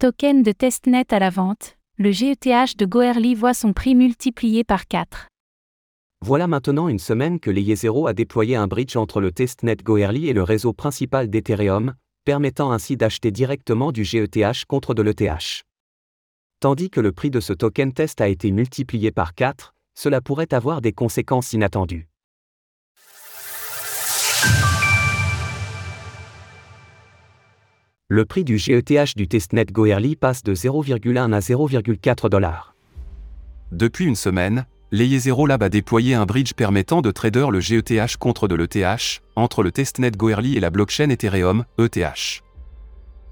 Token de testnet à la vente, le GETH de Goerli voit son prix multiplié par 4. Voilà maintenant une semaine que Layer0 a déployé un bridge entre le testnet Goerli et le réseau principal d'Ethereum, permettant ainsi d'acheter directement du GETH contre de l'ETH. Tandis que le prix de ce token test a été multiplié par 4, cela pourrait avoir des conséquences inattendues. Le prix du GETH du testnet Goerli passe de 0,1 à 0,4 dollars. Depuis une semaine, Layer Lab a déployé un bridge permettant de trader le GETH contre de l'ETH, entre le testnet Goerli et la blockchain Ethereum, ETH.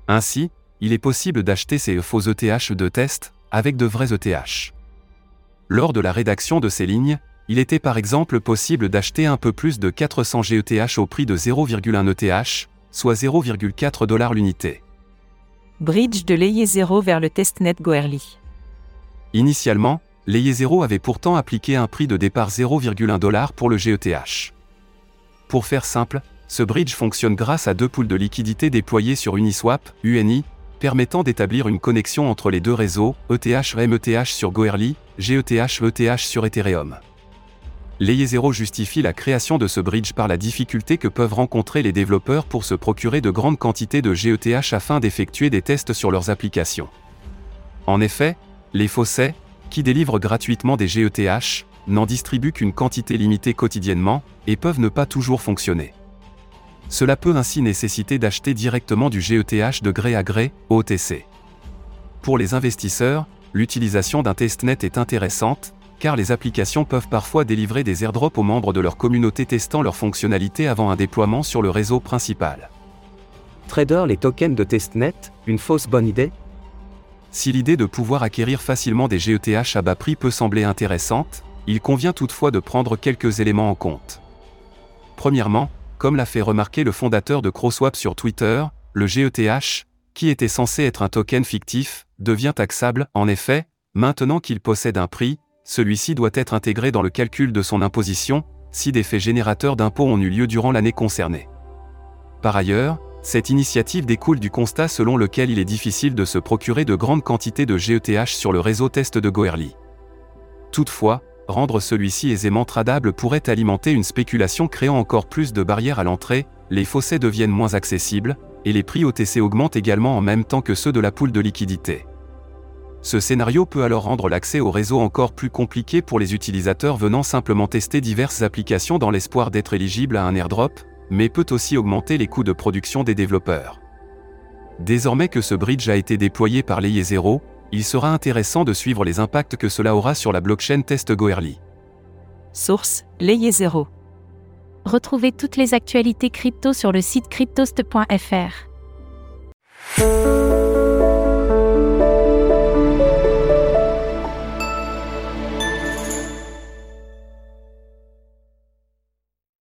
Ainsi, il est possible d'acheter ces faux ETH de test, avec de vrais ETH. Lors de la rédaction de ces lignes, il était par exemple possible d'acheter un peu plus de 400 GETH au prix de 0,1 ETH, soit 0,4 dollars l'unité. Bridge de Layer 0 vers le testnet Goerli. Initialement, Layer 0 avait pourtant appliqué un prix de départ 0,1 dollar pour le GETH. Pour faire simple, ce bridge fonctionne grâce à deux poules de liquidités déployées sur Uniswap, UNI, permettant d'établir une connexion entre les deux réseaux, ETH METH sur Goerli, GETH ETH sur Ethereum. Layer 0 justifie la création de ce bridge par la difficulté que peuvent rencontrer les développeurs pour se procurer de grandes quantités de GETH afin d'effectuer des tests sur leurs applications. En effet, les faussets, qui délivrent gratuitement des GETH, n'en distribuent qu'une quantité limitée quotidiennement, et peuvent ne pas toujours fonctionner. Cela peut ainsi nécessiter d'acheter directement du GETH de gré à gré, OTC. Pour les investisseurs, l'utilisation d'un testnet est intéressante, car les applications peuvent parfois délivrer des airdrops aux membres de leur communauté testant leurs fonctionnalités avant un déploiement sur le réseau principal. Trader les tokens de testnet, une fausse bonne idée? Si l'idée de pouvoir acquérir facilement des GETH à bas prix peut sembler intéressante, il convient toutefois de prendre quelques éléments en compte. Premièrement, comme l'a fait remarquer le fondateur de CrowSwap sur Twitter, le GETH, qui était censé être un token fictif, devient taxable, en effet, maintenant qu'il possède un prix, celui-ci doit être intégré dans le calcul de son imposition, si des faits générateurs d'impôts ont eu lieu durant l'année concernée. Par ailleurs, cette initiative découle du constat selon lequel il est difficile de se procurer de grandes quantités de GETH sur le réseau test de Goerli. Toutefois, rendre celui-ci aisément tradable pourrait alimenter une spéculation créant encore plus de barrières à l'entrée, les fossés deviennent moins accessibles, et les prix OTC augmentent également en même temps que ceux de la poule de liquidité. Ce scénario peut alors rendre l'accès au réseau encore plus compliqué pour les utilisateurs venant simplement tester diverses applications dans l'espoir d'être éligibles à un airdrop, mais peut aussi augmenter les coûts de production des développeurs. Désormais que ce bridge a été déployé par Layer 0, il sera intéressant de suivre les impacts que cela aura sur la blockchain Test Goerli. Source Layer 0. Retrouvez toutes les actualités crypto sur le site cryptost.fr.